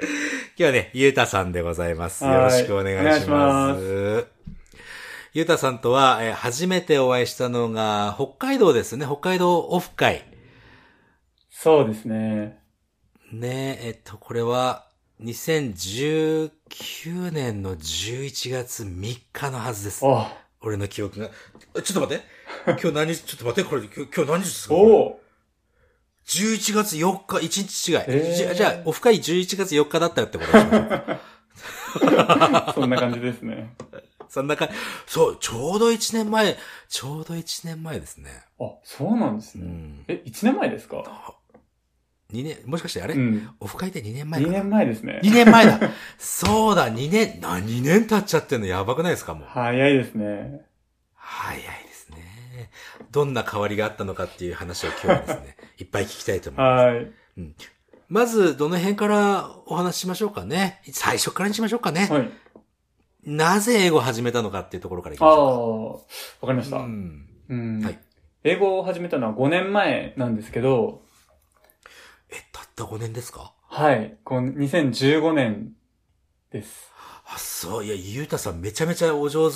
今日はね、ゆうたさんでございます。はいよろしくお願いしま。お願いしゆうたさんとは、えー初めてお会いしたのが、北海道ですね。北海道オフ会。そうですね。ねえ、えっと、これは、2019年の11月3日のはずです。あ、俺の記憶が。えちょっと待って。今日何日、ちょっと待って、これ、今日今日何日ですか？おお11月4日、1日違い。えーじゃじゃあ、オフ会11月4日だったってことにしましょうか。そんな感じですね。そんなか、そう、ちょうど1年前、ちょうど1年前ですね。あ、そうなんですね。うん。え、1年前ですか？2年、もしかしてあれ、うん。オフ会って2年前か2な年前ですね。2年前だそうだ、2年、な、2年経っちゃってんの？やばくないですかもう。早いですね。早いね。どんな変わりがあったのかっていう話を今日はですね、いっぱい聞きたいと思います。はい。まず、どの辺からお話ししましょうかね。最初からにしましょうかね。はい。なぜ英語を始めたのかっていうところからいきああましょー、わかりました。うん。うんはい英語を始めたのは5年前なんですけど、え、たった5年ですか？はい。この2015年です。あ、そう。いや、ゆうたさんめちゃめちゃお上い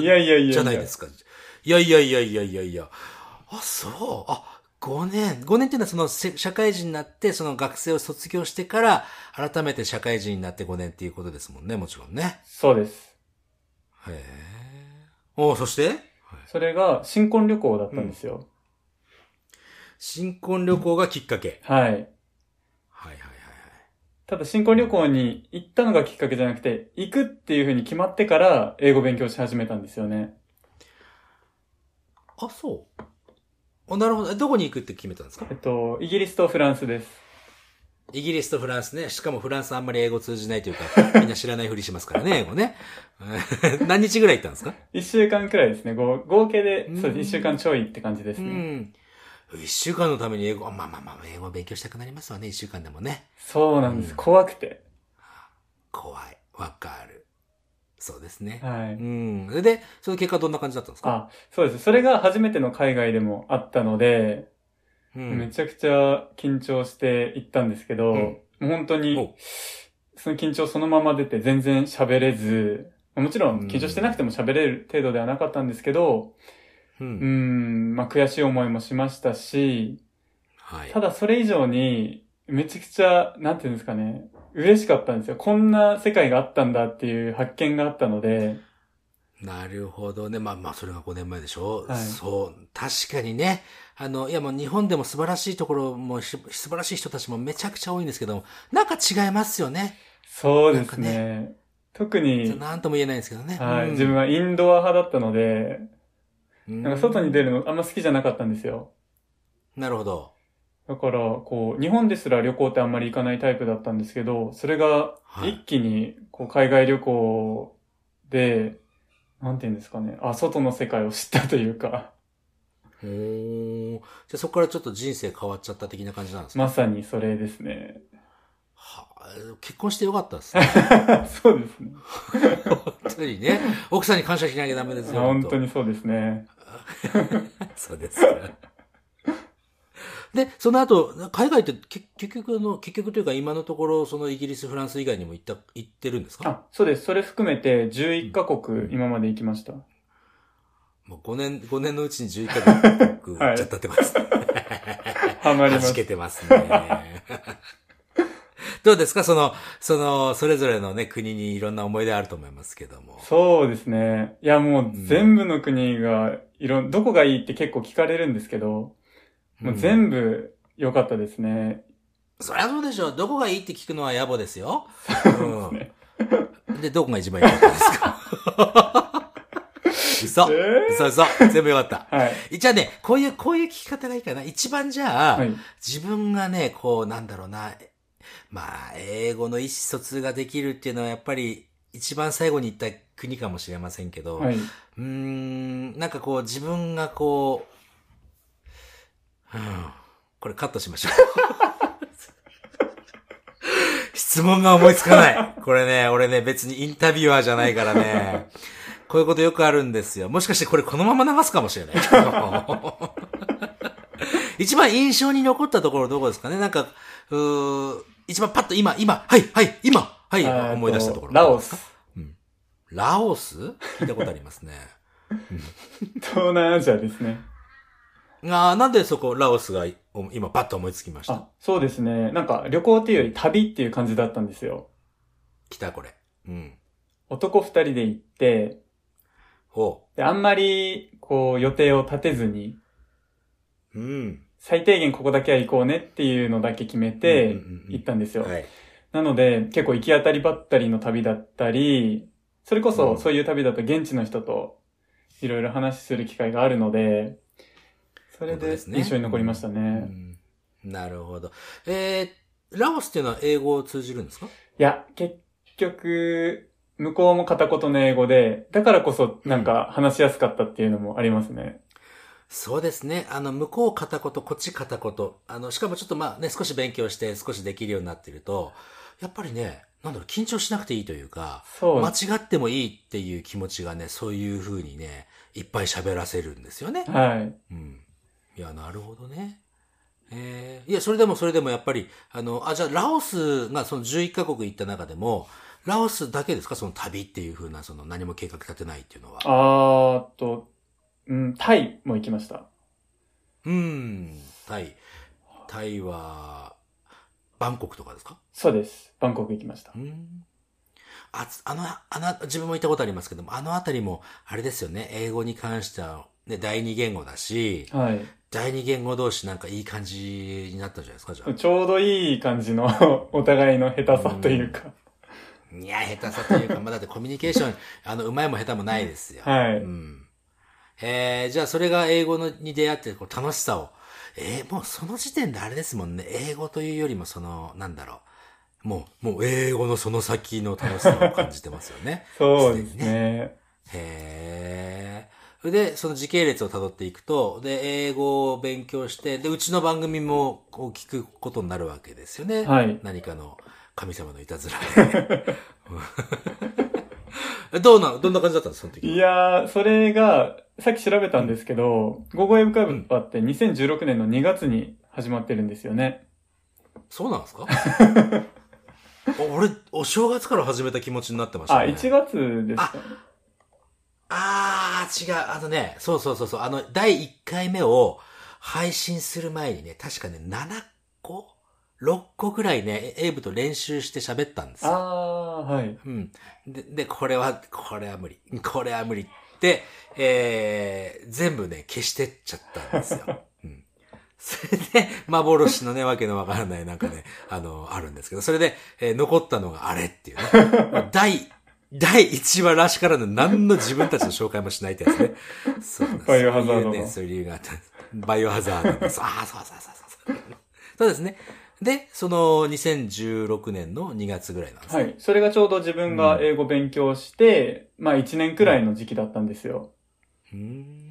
手やいやいや。じゃないですか。いやいやいやいやいやいや。あ、そう。あ、5年。5年っていうのはそのせ社会人になって、その学生を卒業してから、改めて社会人になって5年っていうことですもんね、もちろんね。そうです。へえ。おそして？それが新婚旅行だったんですよ。新婚旅行がきっかけ。はい。はいはいはいはい。ただ新婚旅行に行ったのがきっかけじゃなくて、行くっていう風に決まってから英語勉強し始めたんですよね。あ、そう。あ、なるほど。えどこに行くって決めたんですか？えっと、イギリスとフランスです。イギリスとフランスね。しかもフランスあんまり英語通じないというか、みんな知らないふりしますからね、英語ね。う ん何日ぐらい行ったんですか？一週間くらいですね。合合計で、うんそうです。一週間ちょいって感じですうね。ん。一週間のために英語、まあまあまあ、英語を勉強したくなりますわね、一週間でもね。そうなんです。うん怖くて。怖い。わかる。そうですね。はい。うん。それで、その結果どんな感じだったんですか？あ、そうです。それが初めての海外でもあったので、うん。めちゃくちゃ緊張して行ったんですけど、うんもう本当おに、その緊張そのまま出て全然喋れず、もちろん緊張してなくても喋れる程度ではなかったんですけど、う。うんん、まあ悔しい思いもしましたし、はい。ただそれ以上に、めちゃくちゃ、なんていうんですかね、嬉しかったんですよ。こんな世界があったんだっていう発見があったので、なるほどね。まあまあ、それが5年前でしょ、はいそう。確かにね。あの、いやもう日本でも素晴らしいところもし、素晴らしい人たちもめちゃくちゃ多いんですけども、なんか違いますよね。そうですなんね。特に、なんとも言えないんですけどね。はい、うん自分はインドア派だったので、うんなんか外に出るのあんま好きじゃなかったんですよ。なるほど。だから、こう、日本ですら旅行ってあんまり行かないタイプだったんですけど、それがはい一気に、こう、海外旅行で、なんていうんですかね、あ、外の世界を知ったというか、おーじゃあそこからちょっと人生変わっちゃった的な感じなんですか、まさにそれですね。はあ結婚してよかったですね。そうですね。本当にね。奥さんに感謝しなきゃダメですよ。本当にそうですね。そうですか。で、その後、海外って結結局の、結局というか今のところ、そのイギリス、フランス以外にも行った、行ってるんですか？あ、そうです。それ含めて11カ国今まで行きました。もう5年、5年のうちに11回僕、はい行っちゃったって ます。ハマります。弾けてますね。どうですか？その、その、それぞれのね、国にいろんな思い出あると思いますけども。そうですね。いや、もう全部の国が、いろん、どこがいいって結構聞かれるんですけど、もう全部良かったですね。そりゃそうでしょ。どこがいいって聞くのは野暮ですよ。ねうん。で、どこが一番良かったですか？嘘、え嘘嘘。全部良かった。ーはい。じゃあね、こういう、こういう聞き方がいいかな。一番じゃあ、はい。自分がね、こう、なんだろうな。まあ、英語の意思疎通ができるっていうのはやっぱり、一番最後に行った国かもしれませんけど、はい。うーん、なんかこう、自分がこう、うん、これカットしましょう。質問が思いつかない。これね、俺ね、別にインタビュアーじゃないからね。こういうことよくあるんですよ。もしかしてこれこのまま流すかもしれない。一番印象に残ったところどこですかね？なんか、うー一番パッと今、今、はい、はい、今、はい、思い出したところ。ラオス？。ラオス？聞いたことありますね。東南アジアですね。ああ、なんでそこ、ラオスがお今パッと思いつきました？あ、そうですね。なんか旅行っていうより旅っていう感じだったんですよ。来たこれ。うん。男二人で行って、ほで、あんまり、こう、予定を立てずに、う。うん。最低限ここだけは行こうねっていうのだけ決めて行ったんですよ。はい。なので、結構行き当たりばったりの旅だったり、それこうんそそういう旅だと現地の人といろいろ話する機会があるので、それで印象に残りましたうね。んなるほど。えー、ラオスっていうのは英語を通じるんですか？いや、結局、向こうも片言の英語で、だからこそなんか話しやすかったっていうのもありますね。そうですね。あの、向こう片言、こっち片言。あの、しかもちょっとまあね、少し勉強して少しできるようになってると、やっぱりね、なんだろう、緊張しなくていいというか、そう。間違ってもいいっていう気持ちがね、そういう風にね、いっぱい喋らせるんですよね。はい。うん。いや、なるほどね。えー、いや、それでもそれでもやっぱり、あの、あ、じゃあ、ラオスがその11カ国行った中でも、ラオスだけですか？その旅っていう風な、その何も計画立てないっていうのは。あーっと、うん、タイも行きました。うん、タイ。タイは、バンコクとかですか？そうです。バンコク行きましたう。ん。あ、つあの、あの、自分も行ったことありますけども、あのあたりも、あれですよね、英語に関しては、ね、第二言語だし、はい。第二言語同士なんかいい感じになったんじゃないですか、じゃあ。ちょうどいい感じの お互いの下手さというか。いや、下手さというか、まあ、だってコミュニケーション、あの、うまいも下手もないですよ。はいうん。えー、じゃあそれが英語のに出会って、こう、楽しさを。えー、もうその時点であれですもんね。英語というよりも、その、なんだろう。もう、もう英語のその先の楽しさを感じてますよね。そうですすでにね。へー。で、その時系列を辿っていくと、で、英語を勉強して、で、うちの番組もこう聞くことになるわけですよね。はい何かの神様のいたずらで。え どうな、どんな感じだったんですか、その時。いやー、それが、さっき調べたんですけど、午後英語会話って2016年の2月に始まってるんですよね。そうなんですか？お俺、お正月から始めた気持ちになってましたあ、ね。1月ですかね。あー、違う。あのね、そうそうそうそう。あの、第1回目を配信する前にね、確かね、7個 ?6 個ぐらいね、エイブと練習して喋ったんですよ。あー、はい。うん。で、で、これは、これは無理。これは無理って、えー、全部ね、消してっちゃったんですよ。うん。それで、幻のね、わけのわからないなんかね、あの、あるんですけど、それで、えー残ったのがあれっていうね。第、第1話らしからぬ何の自分たちの紹介もしないってやつね。そうバイオハザードのそういうね、そういう理由があったんです。バイオハザードです。ああ、そうそうそうそうそう。そうですね。で、その2016年の2月ぐらいなんですね。はい。それがちょうど自分が英語勉強して、まあ1年くらいの時期だったんですよ。うーん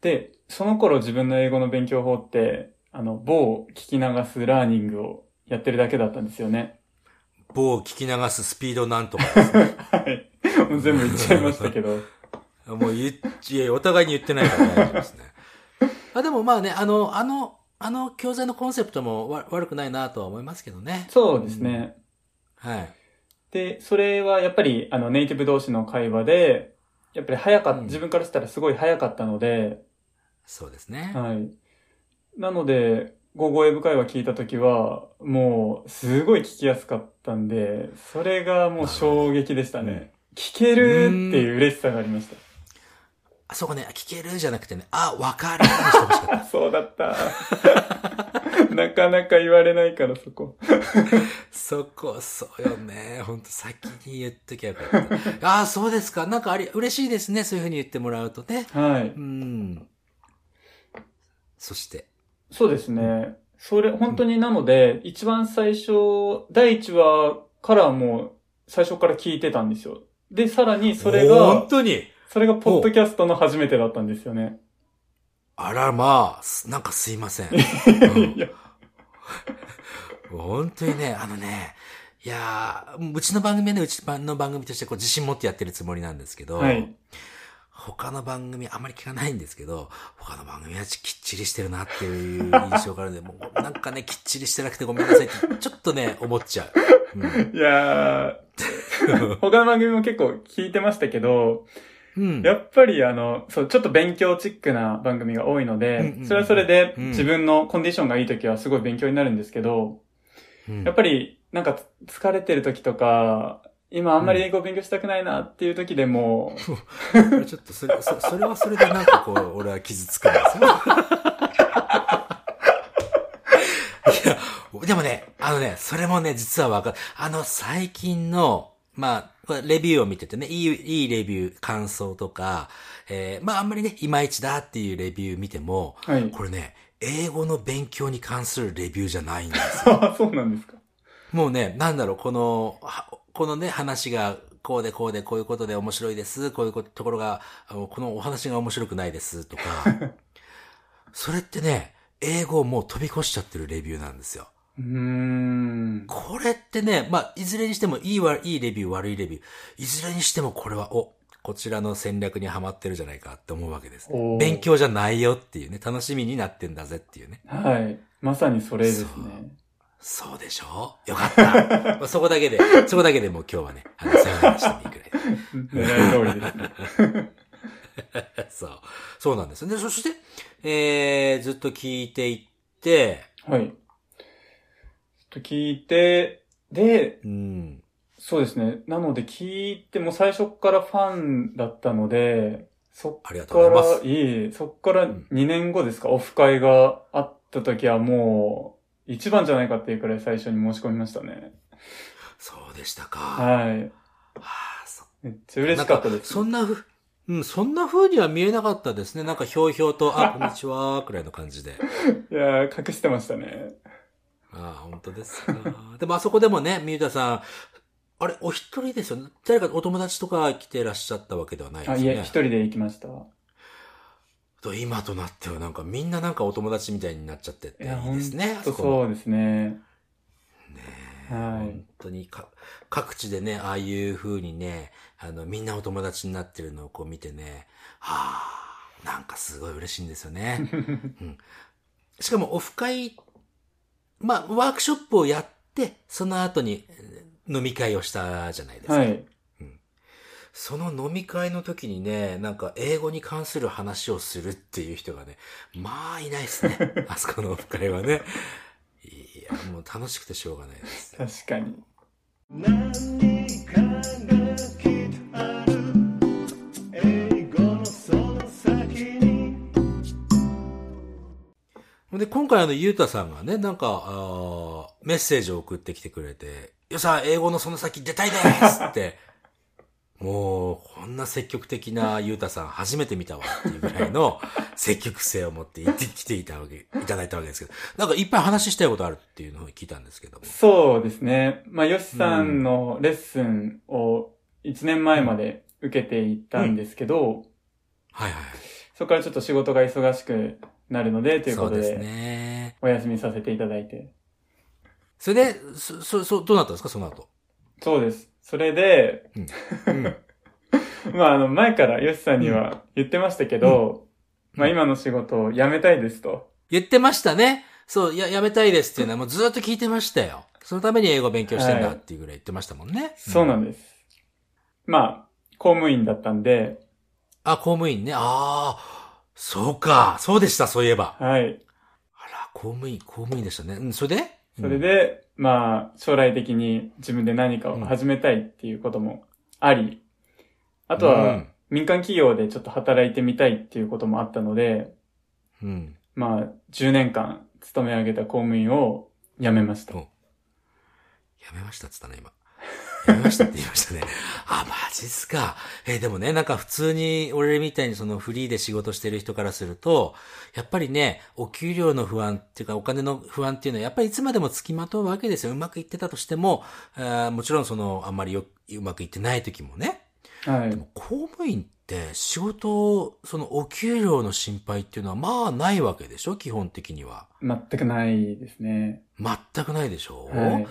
で、その頃自分の英語の勉強法って、あの、某聞き流すラーニングをやってるだけだったんですよね。某聞き流すスピードなんとかですね。はい。もう全部言っちゃいましたけど。もう言っ、いや、お互いに言ってないから大丈夫ですね。あでもまあね、あの、あの、あの教材のコンセプトもわ悪くないなとは思いますけどね。そうですね。はい。で、それはやっぱり、あの、ネイティブ同士の会話で、やっぱり早かった、うん自分からしたらすごい早かったので、そうですね。はい。なので、午後英語会話聞いたときは、もう、すごい聞きやすかったんで、それがもう衝撃でしたね。聞けるっていう嬉しさがありましあそこね、聞けるじゃなくてね、あ、わかる。そうだった。なかなか言われないから、そこ。そこ、そうよね。ほんと先に言っときゃよかった。ああ、そうですか。なんかあり、嬉しいですね。そういうふうに言ってもらうとね。はい。うん。そして。そうですね。それ、本当になので、一番最初、第1話からもう、最初から聞いてたんですよ。で、さらにそれ本が、当に？それがポッドキャストの初めてだったんですよね。あらまあ、すなんかすいません。いや、本当にね、あのね、いやーうちの番組はね、うちの番組としてこう自信持ってやってるつもりなんですけど、はい。他の番組あんまり聞かないんですけど、他の番組はきっちりしてるなっていう印象があるんで、もうなんかね、きっちりしてなくてごめんなさいって、ちょっとね、思っちゃう。うんいやー、他の番組も結構聞いてましたけど、うん。やっぱりあの、そう、ちょっと勉強チックな番組が多いのでう、んそれはそれでうん自分のコンディションがいい時はすごい勉強になるんですけど、うんやっぱりなんかつ疲れてる時とか、今あんまり英語を勉強したくないなっていう時でも、ちょっとそれ、そそれはそれでなんかこう、俺は傷つくんですよ。いや、でもね、あのね、それもね、実はわかる。あの、最近の、まあ、レビューを見ててね、いい、いいレビュー、感想とか、えーまああんまりね、いまいちだっていうレビュー見ても、はい。これね、英語の勉強に関するレビューじゃないんですよ。あそうなんですか。もうね、なんだろう、この、はこのね、話が、こうでこうでこういうことで面白いです。こういうことところが、このお話が面白くないです。とか。それってね、英語をもう飛び越しちゃってるレビューなんですよ。うーん。これってね、まあ、いずれにしてもいいわ、いいレビュー、悪いレビュー。いずれにしてもこれは、お、こちらの戦略にはまってるじゃないかって思うわけです。おー勉強じゃないよっていうね、楽しみになってんだぜっていうね。はい。まさにそれですね。そうでしょ？よかった。まあそこだけで、そこだけでもう今日はね、あの、さよならしてもいいくらい。狙い通りですね。そう。そうなんです。で、そして、えー、ずっと聞いていって、はい。ちょっと聞いて、で、うん。そうですね。なので聞いても最初からファンだったので、そありがっからいいそっからうん2年後ですか、オフ会があった時はもう、一番じゃないかっていうくらい最初に申し込みましたね。そうでしたか。はい。はあ、そめっちゃ嬉しかったです。そんなふ、うん、そんな風には見えなかったですね。なんかひょうひょうと、あ、こんにちは、くらいの感じで。いやー、隠してましたね。ああ、本当ですか。でもあそこでもね、みゆたさん、あれ、お一人ですよね。誰かお友達とか来てらっしゃったわけではないであ、すよね。いえ、一人で行きました。と今となってはなんかみんななんかお友達みたいになっちゃってっていいですね。そそうですね。ねえはい本当にか、各地でね、ああいう風にね、あの、みんなお友達になってるのをこう見てね、はあ、なんかすごい嬉しいんですよね。うん、しかもオフ会、まあ、ワークショップをやって、その後にえー飲み会をしたじゃないですか。はい。その飲み会の時にね、なんか英語に関する話をするっていう人がね、まあいないですね。あそこのオフ会はね。いや、もう楽しくてしょうがないです。確かに。何かがきっとある英語のその先にで、今回あの、ゆうたさんがね、なんか、あーメッセージを送ってきてくれて、よさ、英語のその先出たいですって、もう、こんな積極的なゆうたさん初めて見たわっていうぐらいの 積極性を持って行ってきていたわけ、いただいたわけですけど、なんかいっぱい話したいことあるっていうのを聞いたんですけども。そうですね。まあ、ヨシさんのレッスンを1年前まで受けていたんですけど、はいはい。そこからちょっと仕事が忙しくなるので、ということそうですで、ね。お休みさせていただいて。それで、そ、そ、そ、どうなったんですかその後？そうです。それで、うん。まあ、あの、前からヨシさんには言ってましたけど、うんまあ、今の仕事を辞めたいですと。言ってましたね。そう、や、やめたいですっていうのはもうずっと聞いてましたよ。そのために英語勉強してんだっていうぐらい言ってましたもんね。そうなんでです。まあ、公務員だったんで、あ、公務員ね。ああ、そうか。そうでした、そういえば。はい。あら、公務員、公務員でしたね。うん、それで？それ、で、まあ、将来的に自分で何かを始めたいっていうこともあり、あとうはん、民間企業でちょっと働いてみたいっていうこともあったので、うん。うん。まあ、10年間勤め上げた公務員を辞めました。おやめましたって言ったね、今。やめましたって言いましたね。あ、マジっすか。えーでもね、なんか普通に、俺みたいにそのフリーで仕事してる人からすると、やっぱりね、お給料の不安っていうか、お金の不安っていうのは、やっぱりいつまでも付きまとうわけですよ。うまくいってたとしても、あーもちろんその、あんまりようまくいってない時もね。はい。でも公務員って仕事、そのお給料の心配っていうのはまあないわけでしょ？基本的には。全くないですね。全くないでしょ、はい。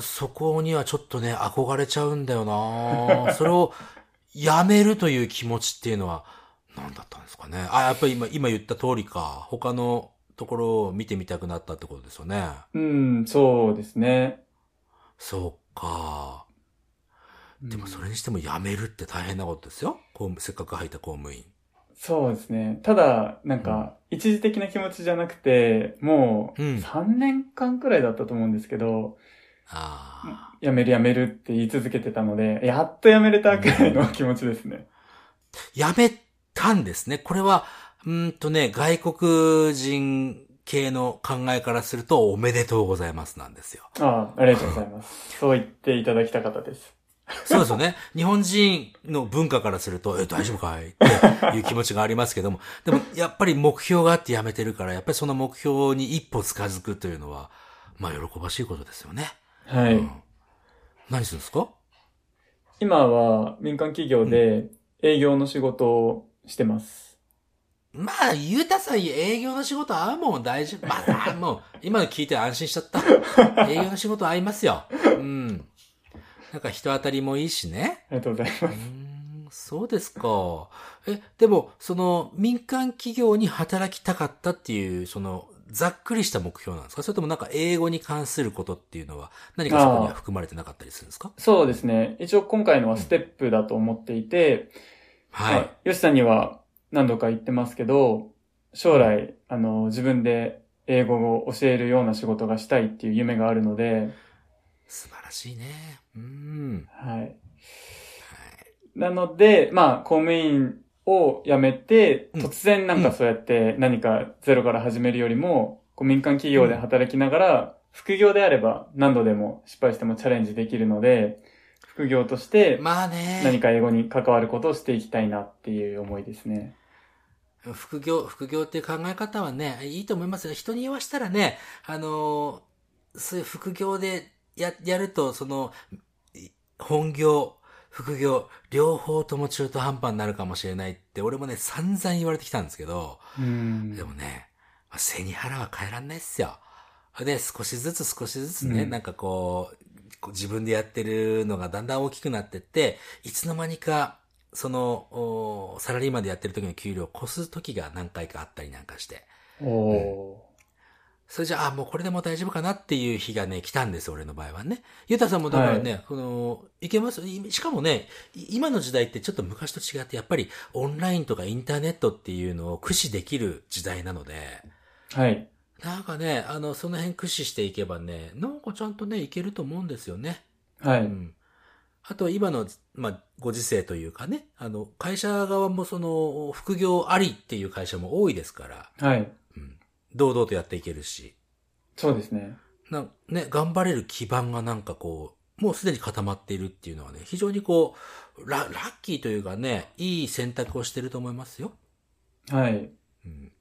そこにはちょっとね、憧れちゃうんだよな それを辞めるという気持ちっていうのは何だったんですかね。あ、やっぱり今、今言った通りか。他のところを見てみたくなったってことですよね。うん、そうですね。そうか。でもそれにしても辞めるって大変なことですよ。公務せっかく入った公務員。そうですね。ただ、なんか、一時的な気持ちじゃなくて、もう、うん3年間くらいだったと思うんですけど、ああ。辞める辞めるって言い続けてたので、やっと辞めれたくらいの気持ちですね。辞めたんですね。これは、うーんとね、外国人系の考えからするとおめでとうございますなんですよ。ああ、ありがとうございます。そう言っていただきたかったです。そうですよね。日本人の文化からすると、え、大丈夫かいっていう気持ちがありますけども、でもやっぱり目標があって辞めてるから、やっぱりその目標に一歩近づくというのは、まあ喜ばしいことですよね。はい。うん何するんですか？今は民間企業で営業の仕事をしてます。まあ、ゆうたさん営業の仕事合うもん大丈夫。まあ、もう、今の聞いて安心しちゃった。営業の仕事合いますよ。うん。なんか人当たりもいいしね。ありがとうございまうーす。ん、そうですか。え、でも、その、民間企業に働きたかったっていう、その、ざっくりした目標なんですか？それともなんか英語に関することっていうのは、何かそこには含まれてなかったりするんですか？そうですね。一応今回のはステップだと思っていて、はい。まあヨシさんには何度か言ってますけど、将来、あの、自分で英語を教えるような仕事がしたいっていう夢があるので、素晴らしいね。うん。はい。なので、まあ、公務員を辞めて、うん突然なんかそうやって何かゼロから始めるよりも、こう民間企業で働きながら、副業であれば何度でも失敗してもチャレンジできるので、副業としてまあね。何か英語に関わることをしていきたいなっていう思いですね。副業、副業っていう考え方はね、いいと思いますよ。人に言わしたらね、あのーそういう副業でや、やると、その、い本業、副業、両方とも中途半端になるかもしれないって、俺もね、散々言われてきたんですけど、うんでもね、まあ背に腹は変えらんないっすよ。で、少しずつ少しずつね、うんなんかこう、自分でやってるのがだんだん大きくなってって、いつの間にか、その、おサラリーマンでやってる時の給料を越す時が何回かあったりなんかして。おーそれじゃあ、あもうこれでもう大丈夫かなっていう日がね、来たんです、俺の場合はね。ゆうたさんもだからね、この、いけます？いしかもね、い今の時代ってちょっと昔と違って、やっぱりオンラインとかインターネットっていうのを駆使できる時代なので、はい。なんかね、あの、その辺駆使していけばね、なんかちゃんとね、いけると思うんですよね。はい。うん。あと、今の、まあ、ご時世というかね、あの、会社側もその、副業ありっていう会社も多いですから、はい。うん。堂々とやっていけるし、そうですね。なんね、頑張れる基盤がなんかこう、もうすでに固まっているっていうのはね、非常にこう、ララッキーというかね、いい選択をしてると思いますよ。はい。うん。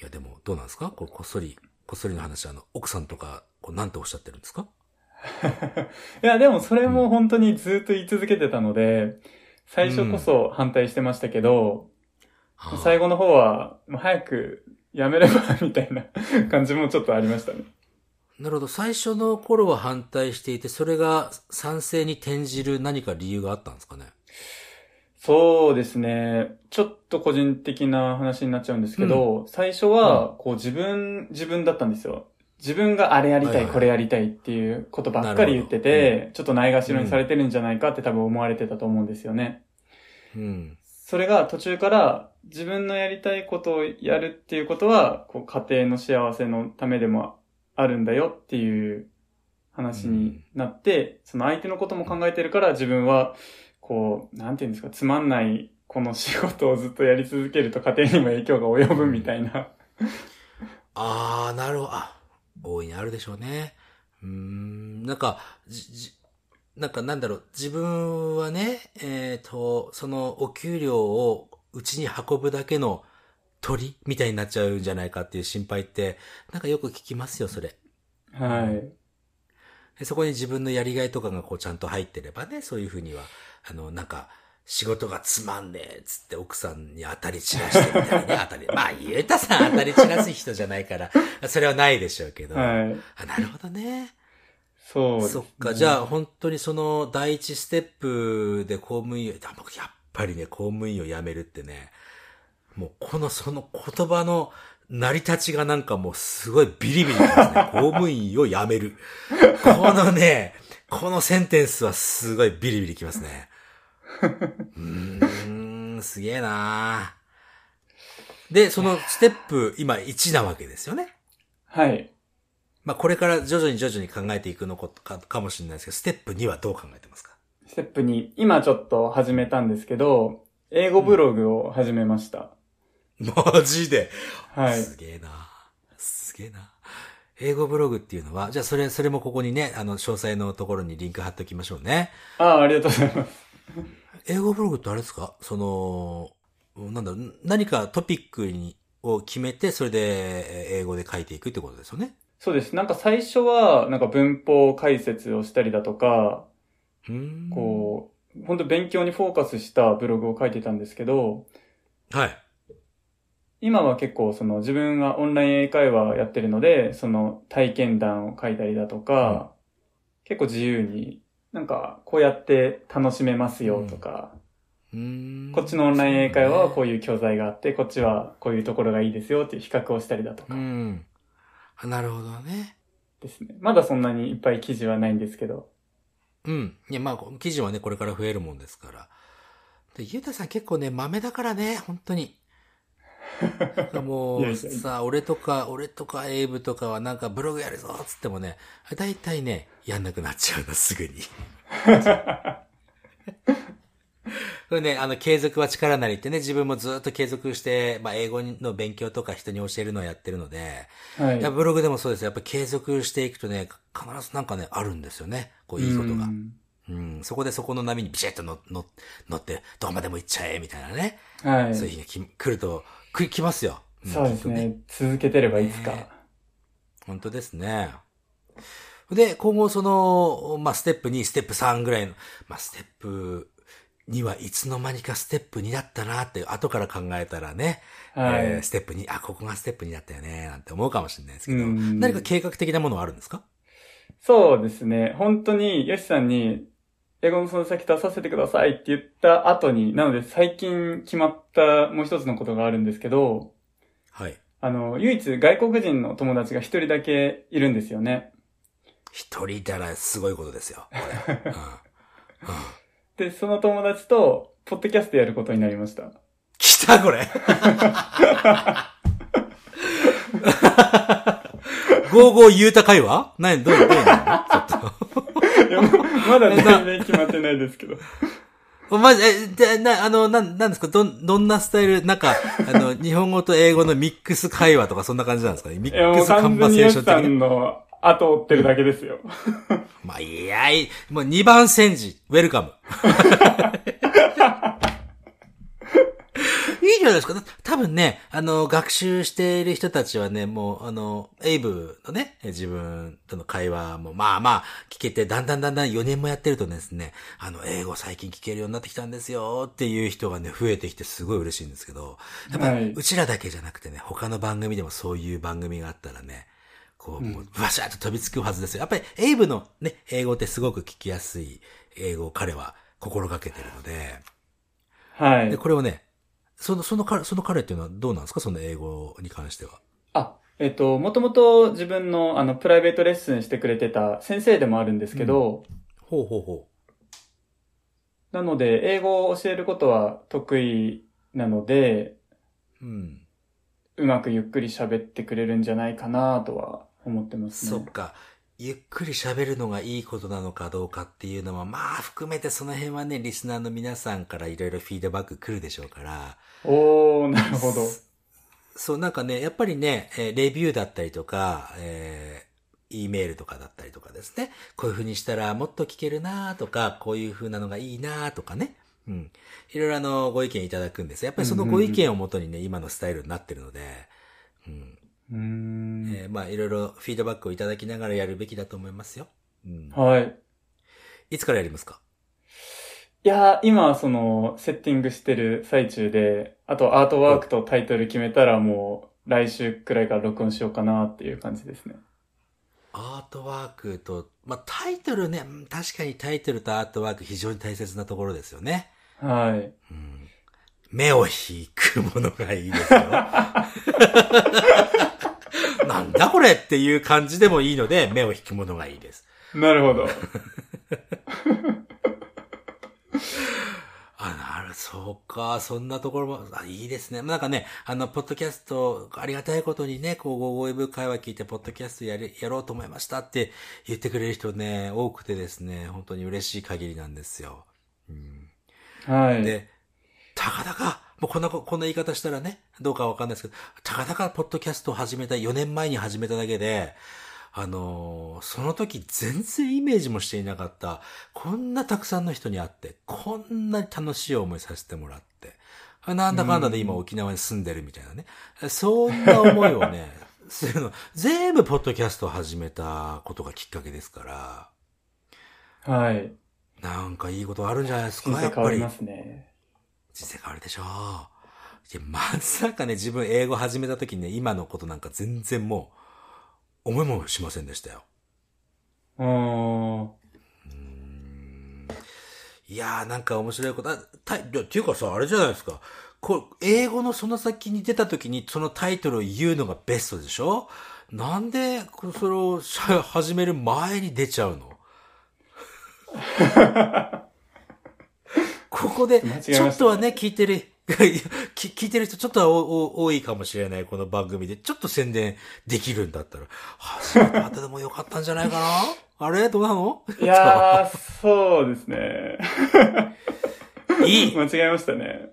いや、でも、どうなんですか？こうこっそり、こっそりの話、あの、奥さんとか、こう、なんておっしゃってるんですか？いや、でもそれも本当にずっと言い続けてたので、最初こそ反対してましたけど、はあ最後の方は、もう早くやめれば、みたいな感じもちょっとありましたね。なるほど。最初の頃は反対していて、それが賛成に転じる何か理由があったんですかね？そうですね。ちょっと個人的な話になっちゃうんですけど、最初は、こう自分、自分だったんですよ。自分があれやりたい、はいはいこれやりたいっていうことばっかり言ってて、ちょっとないがしろにされてるんじゃないかって多分思われてたと思うんですよね。うん。それが途中から自分のやりたいことをやるっていうことは、こう家庭の幸せのためでもあるんだよっていう話になって、その相手のことも考えてるから自分は、こう、なんていうんですか、つまんないこの仕事をずっとやり続けると家庭にも影響が及ぶみたいな。あー、なるほど。あ、大いにあるでしょうね。うーん、なんか、じ、じ、なんかなんだろう、自分はね、えっ、と、そのお給料をうちに運ぶだけの鳥みたいになっちゃうんじゃないかっていう心配って、なんかよく聞きますよ、それ。はい。でそこに自分のやりがいとかがこうちゃんと入ってればね、そういうふうには、あの、なんか、仕事がつまんねえっつって奥さんに当たり散らしてみたいね、当たり。まあ、ゆうたさん当たり散らす人じゃないから、それはないでしょうけど。はい。あ、なるほどね。そうです、ね。そっか、じゃあ本当にその第一ステップで公務員を、やっぱりね、公務員を辞めるってね、もうこのその言葉の成り立ちがなんかもうすごいビリビリきますね。公務員を辞める。このね、このセンテンスはすごいビリビリきますね。うーん、すげえなで、そのステップ今1なわけですよね。はい。まあこれから徐々に徐々に考えていくのかかもしれないですけど、ステップ2はどう考えてますか？ステップに、今ちょっと始めたんですけど、英語ブログを始めました。マジで？はい。すげえな。すげえな。英語ブログっていうのは、じゃあそれ、それもここにね、あの、詳細のところにリンク貼っておきましょうね。ああ、ありがとうございます。英語ブログってあれですか？その、なんだろう、何かトピックに、を決めて、それでえー英語で書いていくってことですよね？そうです。なんか最初は、なんか文法解説をしたりだとか。こう、本当勉強にフォーカスしたブログを書いてたんですけど、はい。今は結構その自分がオンライン英会話やってるので、その体験談を書いたりだとか、結構自由に、なんかこうやって楽しめますよとか、うーんこっちのオンライン英会話はこうういう教材があって、こっちはこういうところがいいですよっていう比較をしたりだとかん。あなるほどね。ですね。まだそんなにいっぱい記事はないんですけど。うん。いや、まあ、記事はね、これから増えるもんですから。で、ゆうたさん結構ね、豆だからね、本当に。もう、さ、俺とか、俺とかエイブとかはなんかブログやるぞっつってもね、だいたいね、やんなくなっちゃうの、すぐに。これね、あの、継続は力なりってね、自分もずっと継続して、まあ、英語の勉強とか人に教えるのをやってるので、はい。ブログでもそうですよ。やっぱり継続していくとね、必ずなんかね、あるんですよね。こう、いいことがう。んうん、そこでそこの波にビシッと乗って、どこまでも行っちゃえ、みたいなね。はい。そういう日がき来ると、く来ますよ。んそうですきっとね。続けてればいつか。ね本当ですね。で、今後その、まあ、ステップ2、ステップ3ぐらいの、まあ、ステップ2はいつの間にかステップ2だったなって、後から考えたらね、はいえーステップ2、あ、ここがステップ2だったよね、なんて思うかもしれないですけど、うん何か計画的なものはあるんですか？そうですね。本当に、ヨシさんに、英語のその先出させてくださいって言った後に、なので最近決まったもう一つのことがあるんですけど、はい。あの、唯一外国人の友達が一人だけいるんですよね。一人いたらすごいことですよ。うんで、その友達と、ポッドキャストやることになりました。来たこれゴーゴー言うた会話？何どう、どういうの？ちょっいやまだ全然決まってないですけど。と。まじ、え、で、な、あの、なん、なんですか？どん、どんなスタイル？なんか、あの、日本語と英語のミックス会話とかそんな感じなんですかね？ミックスカンバセーション的な。んの後を追ってるだけですよ。まあ、いやい、もう2番戦時、ウェルカム。いいじゃないですか。多分ね、あの、学習している人たちはね、もう、あの、エイブのね、自分との会話も、まあまあ、聞けて、だんだんだんだん4年もやってるとですね、あの、英語最近聞けるようになってきたんですよっていう人がね、増えてきてすごい嬉しいんですけど、やっぱうちらだけじゃなくてね、他の番組でもそういう番組があったらね、こう、もう、バシャーと飛びつくはずですよ。やっぱり、エイブのね、英語ってすごく聞きやすい英語を彼は心がけてるので、はいで、。これをね、その、その彼、その彼っていうのはどうなんですか？その英語に関しては。あ、えっと、もともと自分のあの、プライベートレッスンしてくれてた先生でもあるんですけど、ほうほうほなので、英語を教えることは得意なので、う。うん。うまくゆっくり喋ってくれるんじゃないかなとは思ってますね。そっか。ゆっくり喋るのがいいことなのかどうかっていうのは、まあ含めてその辺はね、リスナーの皆さんからいろいろフィードバック来るでしょうから、おー、なるほど。そう、なんかね、やっぱりね、えーレビューだったりとか、えー、E メールとかだったりとかですね。こういう風にしたらもっと聞けるなとか、こういう風なのがいいなとかね。うん。いろいろあの、ご意見いただくんです。やっぱりそのご意見をもとにね、今のスタイルになってるので、うん。うーん。えーまあ、いろいろフィードバックをいただきながらやるべきだと思いますよ。うん。はい。いつからやりますか？いやー、今はその、セッティングしてる最中で、あとアートワークとタイトル決めたらもう、来週くらいから録音しようかなっていう感じですね。アートワークと、まあ、タイトルね、うん確かにタイトルとアートワーク非常に大切なところですよね。はい。目を引くものがいいですよ。なんだこれっていう感じでもいいので、目を引くものがいいです。なるほど。あ、なる、そうか、そんなところも、あ、いいですね。なんかね、あの、ポッドキャスト、ありがたいことにね、こう、ゴーゴーウェブ会話聞いて、ポッドキャストやり、やろうと思いましたって言ってくれる人ね、多くてですね、本当に嬉しい限りなんですよ。はい。で、たかだか、もうこんなこ、こんな言い方したらね、どうかわかんないですけど、たかだかポッドキャストを始めた、4年前に始めただけで、あのーその時全然イメージもしていなかった、こんなたくさんの人に会って、こんなに楽しい思いさせてもらって、あなんだかんだで今沖縄に住んでるみたいなね。そんな思いをね、するの、全部ポッドキャストを始めたことがきっかけですから、はい。なんかいいことあるんじゃないですか、人やっぱり。生変わりますね。人生変わるでしょう。いや、まさかね、自分英語始めた時にね、今のことなんか全然もう、思いもしませんでしたよ。うーん。いやー、なんか面白いこと、あたいいやっていうかさ、あれじゃないですか。こう、英語のその先に出た時にそのタイトルを言うのがベストでしょなんで、こそれを始める前に出ちゃうの？ここでちょっとはね、聞いてる、聞いてる人ちょっとはおお多いかもしれない、この番組で。ちょっと宣伝できるんだったら、始めた後でもよかったんじゃないかな？あれ？どうなの？いやー、そうですね。いい間違えましたね。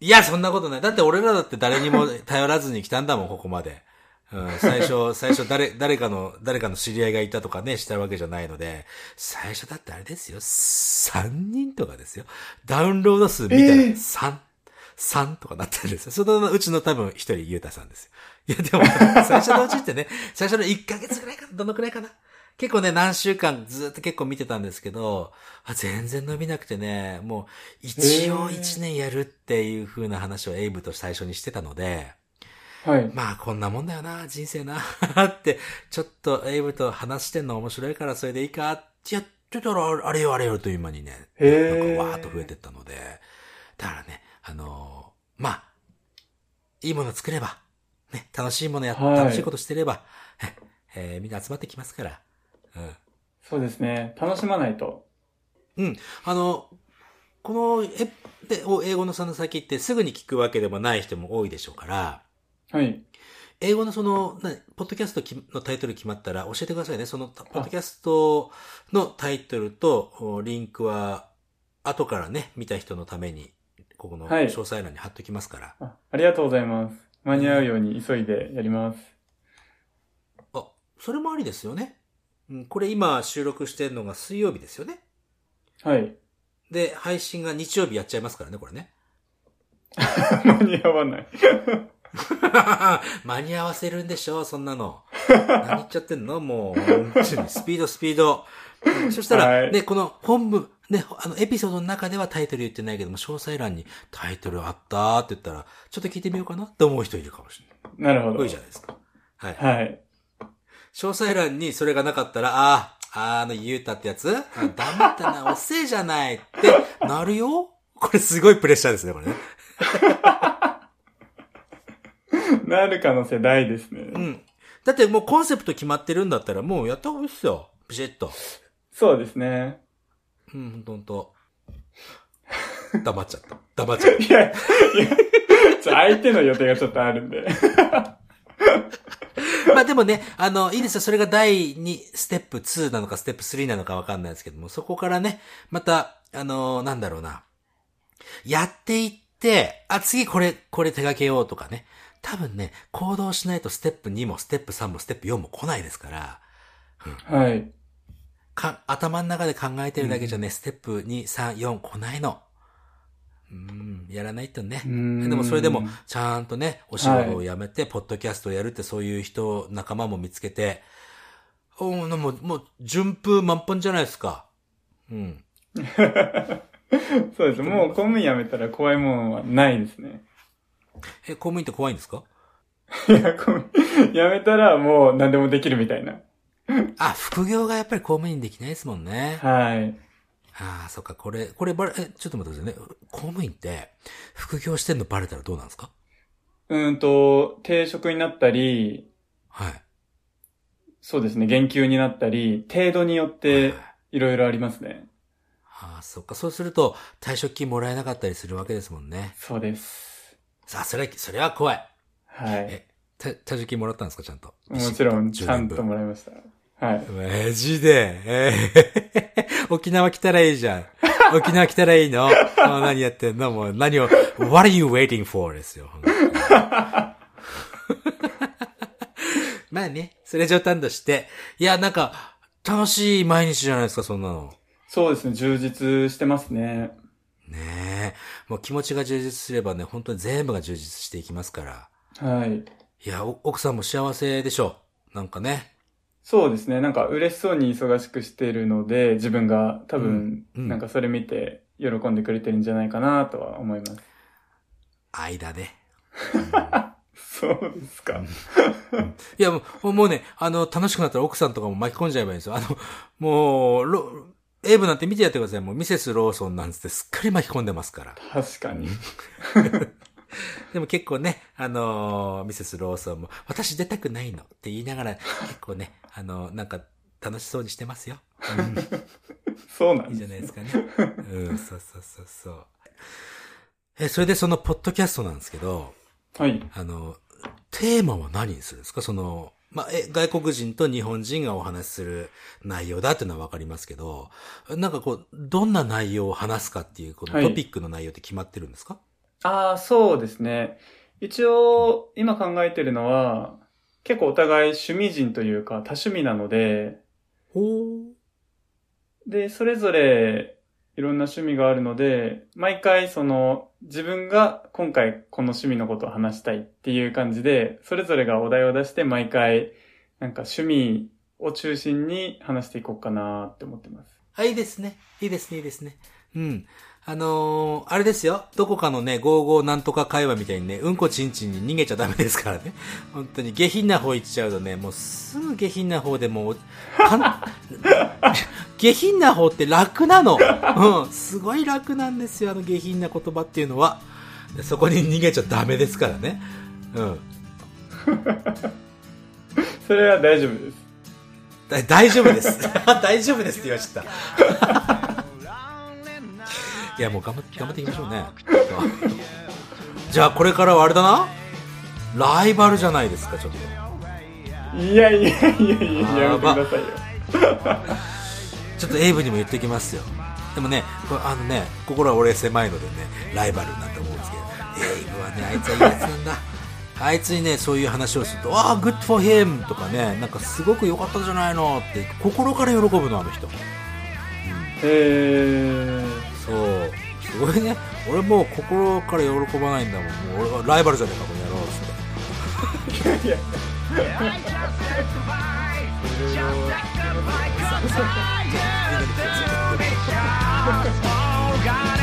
いや、そんなことない。だって俺らだって誰にも頼らずに来たんだもん、ここまで。うん、最初、最初誰、誰かの、誰かの知り合いがいたとかね、したわけじゃないので、最初だってあれですよ、3人とかですよ。ダウンロード数見たらええ3、3とかなってるんですよ。そのうちの多分一人、ゆうたさんですよ。いや、でも、最初のうちってね、最初の1ヶ月ぐらいかな、どのくらいかな。結構ね、何週間ずっと結構見てたんですけど、あ全然伸びなくてね、もう、一応1年やるっていう風な話をエイブと最初にしてたので、はい。まあこんなもんだよな、人生な、って、ちょっとエイブと話してんの面白いからそれでいいかってやってたら、あれよあれよという間にね、なんかわーっと増えてったので、だからね、あのーまあ、いいもの作れば、ね、楽しいものや、はい楽しいことしてれば、ええーみんな集まってきますから、うん。そうですね。楽しまないと。うん。あの、この、え、で、お英語のその先ってすぐに聞くわけでもない人も多いでしょうから、はい。英語のその、なポッドキャストきのタイトル決まったら教えてくださいね。その、ポッドキャストのタイトルとおリンクは、後からね、見た人のために、ここのはい詳細欄に貼っときますから。あありがとうございます。間に合うように急いでやります。あ、それもありですよね。うん、これ今収録してるのが水曜日ですよね。はい。で、配信が日曜日やっちゃいますからね、これね。間に合わない。間に合わせるんでしょそんなの。何言っちゃってんの？もう、スピード、スピード。うんそしたら、はいね、この本部、ね、あの、エピソードの中ではタイトル言ってないけども、詳細欄にタイトルあったーって言ったら、ちょっと聞いてみようかな？って思う人いるかもしれない。なるほど。多いじゃないですか。はい。はい。詳細欄にそれがなかったら、ああ、あの、ゆうたってやつ？あ黙ってな、遅えじゃないってなるよ？これすごいプレッシャーですね、これね。なる可能性大ですね。うん。だってもうコンセプト決まってるんだったら、もうやった方がいいっすよ。ビシッと。そうですね。うん、ほんとほんと。黙っちゃった。黙っちゃっ いや、いや、相手の予定がちょっとあるんで。た。まあでもね、あの、いいですよ。それが第2、ステップ2なのかステップ3なのかわかんないですけども、そこからね、また、あの、なんだろうな。やっていって、あ、次これ、これ手掛けようとかね。多分ね、行動しないとステップ2もステップ3もステップ4も来ないですから、はい。か、頭の中で考えてるだけじゃね、ステップ2、3、4来ないの。うん、やらないとね。でもそれでも、ちゃんとね、お仕事を辞めて、ポッドキャストをやるってそういう人、仲間も見つけて、おーもう、もう、順風満帆じゃないですか。うん。そうです。もう公務員辞めたら怖いもんはないですね。え、公務員って怖いんですか？いや、公務員辞めたらもう何でもできるみたいなあ、副業がやっぱり公務員できないですもんね。はい。ああ、そっか、これ、これバレ、え、ちょっと待ってくださいね。公務員って、副業してんのバレたらどうなんですか？うんと、定職になったり、はい。そうですね、減給になったり、程度によっていろいろありますね。ああ、そっか、そうすると、退職金もらえなかったりするわけですもんね。そうです。さあ、それ、それは怖い。はい。え、た退職金もらったんですか、ちゃんと？もちろん、10ちゃんともらいました。はい。マジで、えー沖縄来たらいいじゃん。沖縄来たらいいの？何やってんの？もう何を、What are you waiting for? ですよ。まあね、それ冗談として。いや、なんか、楽しい毎日じゃないですか、そんなの。そうですね、充実してますね。もう気持ちが充実すればね、本当に全部が充実していきますから。はい。いや、お奥さんも幸せでしょう。なんかね。そうですね、なんか嬉しそうに忙しくしてるので、自分が多分、うんうんなんかそれ見て喜んでくれてるんじゃないかなとは思います。間で。そうですか。いや、もう、もうね、あの、楽しくなったら奥さんとかも巻き込んじゃえばいいんですよ。あの、もう、ロ、エイブなんて見てやってください。もう、ミセスローソンなんつってすっかり巻き込んでますから。確かに。でも結構ね、あのーミセスローソンも、私出たくないのって言いながら、結構ね、あのなんか、楽しそうにしてますよ。そうないんですいじゃないですかね。うん、そうそうそうそう。え、それでその、ポッドキャストなんですけど、はい。あの、テーマは何にするんですか？その、まあ、え、外国人と日本人がお話しする内容だっていうのはわかりますけど、なんかこう、どんな内容を話すかっていう、このはい。トピックの内容って決まってるんですか、ああ、そうですね。一応、今考えてるのは、結構お互い趣味人というか多趣味なので、ほで、それぞれいろんな趣味があるので、毎回その自分が今回この趣味のことを話したいっていう感じで、それぞれがお題を出して毎回なんか趣味を中心に話していこうかなって思ってます。はい、いいですね。いいですね、いいですね。うん。あのーあれですよ。どこかのね、55なんとか会話みたいにね、うんこちんちんに逃げちゃダメですからね。本当に下品な方行っちゃうとね、もうすぐ下品な方でもう、下品な方って楽なの。うん。すごい楽なんですよ、あの下品な言葉っていうのは。でそこに逃げちゃダメですからね。うん。それは大丈夫です。だ大丈夫です。大丈夫ですって言われちゃった。いや、もう頑張って、頑張っていきましょうね。じゃあ、これからはあれだな？ライバルじゃないですか、ちょっと。いやいやいやいや、やめてくださいよ。ちょっとエイブにも言っておきますよ。でもね、これあのね、心は俺狭いのでね、ライバルなんて思うんですけど、エイブはね、あいつはいいやつなんだ。あいつにね、そういう話をすると、ああ、 good for him とかね、なんかすごく良かったじゃないの？って、心から喜ぶの、あの人。へー。そう。すごいね。俺もう心から喜ばないんだもん。もう俺はライバルじゃねえか、この野郎っつって。いやいや。